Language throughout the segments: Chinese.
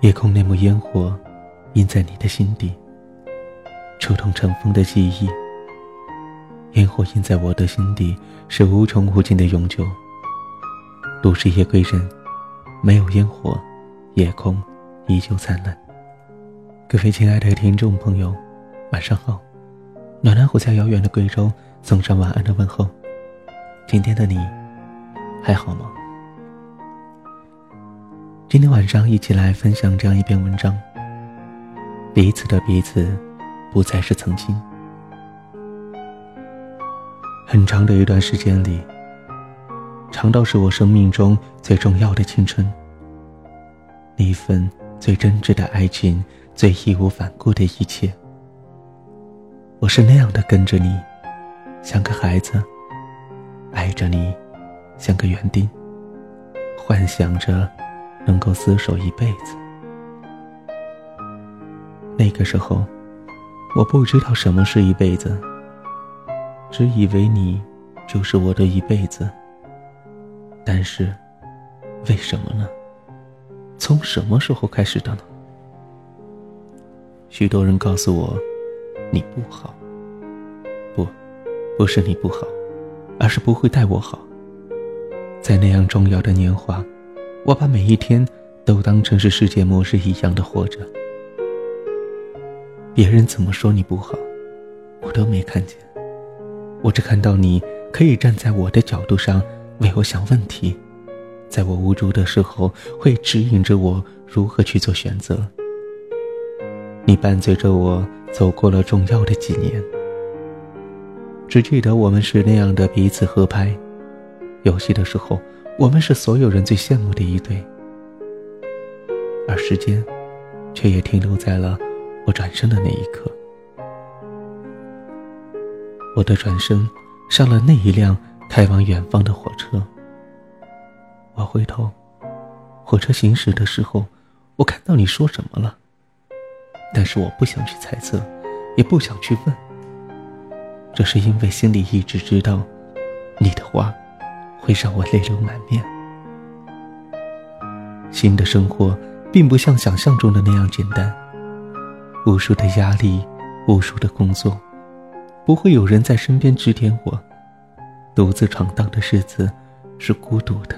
夜空那抹烟火，印在你的心底，触动尘封的记忆。烟火印在我的心底，是无穷无尽的永久。都市夜归人，没有烟火，夜空依旧灿烂。各位亲爱的听众朋友，晚上好！暖暖虎在遥远的贵州送上晚安的问候。今天的你还好吗？今天晚上一起来分享这样一篇文章。彼此的彼此，不再是曾经。很长的一段时间里，长到是我生命中最重要的青春。那份最真挚的爱情，最义无反顾的一切。我是那样的跟着你，像个孩子，爱着你，像个园丁，幻想着。能够厮守一辈子。那个时候，我不知道什么是一辈子，只以为你就是我的一辈子。但是，为什么呢？从什么时候开始的呢？许多人告诉我，你不好。不，不是你不好，而是不会待我好。在那样重要的年华。我把每一天都当成是世界末日一样的活着。别人怎么说你不好，我都没看见。我只看到你可以站在我的角度上为我想问题，在我无助的时候会指引着我如何去做选择。你伴随着我走过了重要的几年，只记得我们是那样的彼此合拍，游戏的时候。我们是所有人最羡慕的一对，而时间，却也停留在了我转身的那一刻。我的转身上了那一辆开往远方的火车。我回头，火车行驶的时候，我看到你说什么了，但是我不想去猜测，也不想去问。这是因为心里一直知道，你的话。会让我泪流满面。新的生活并不像想象中的那样简单，无数的压力，无数的工作，不会有人在身边指点我。独自闯荡的日子是孤独的，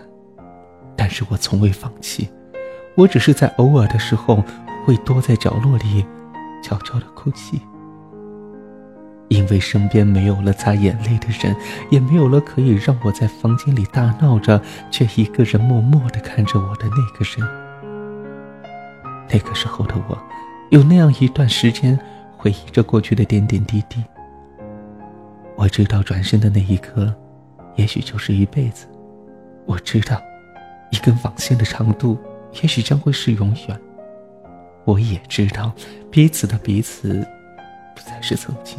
但是我从未放弃。我只是在偶尔的时候会躲在角落里，悄悄的哭泣。因为身边没有了擦眼泪的人，也没有了可以让我在房间里大闹着，却一个人默默地看着我的那个人。那个时候的我，有那样一段时间，回忆着过去的点点滴滴。我知道转身的那一刻，也许就是一辈子。我知道，一根网线的长度，也许将会是永远。我也知道，彼此的彼此，不再是曾经。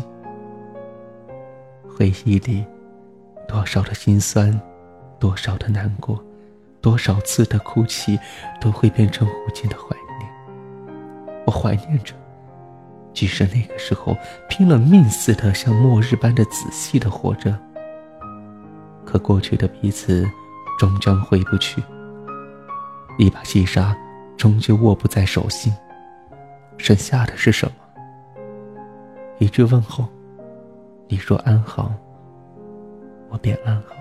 回忆里，多少的心酸，多少的难过，多少次的哭泣，都会变成无尽的怀念。我怀念着，即使那个时候拼了命似的，像末日般的仔细的活着。可过去的彼此，终将回不去。一把细沙，终究握不在手心。剩下的是什么？一句问候。你说安好，我便安好。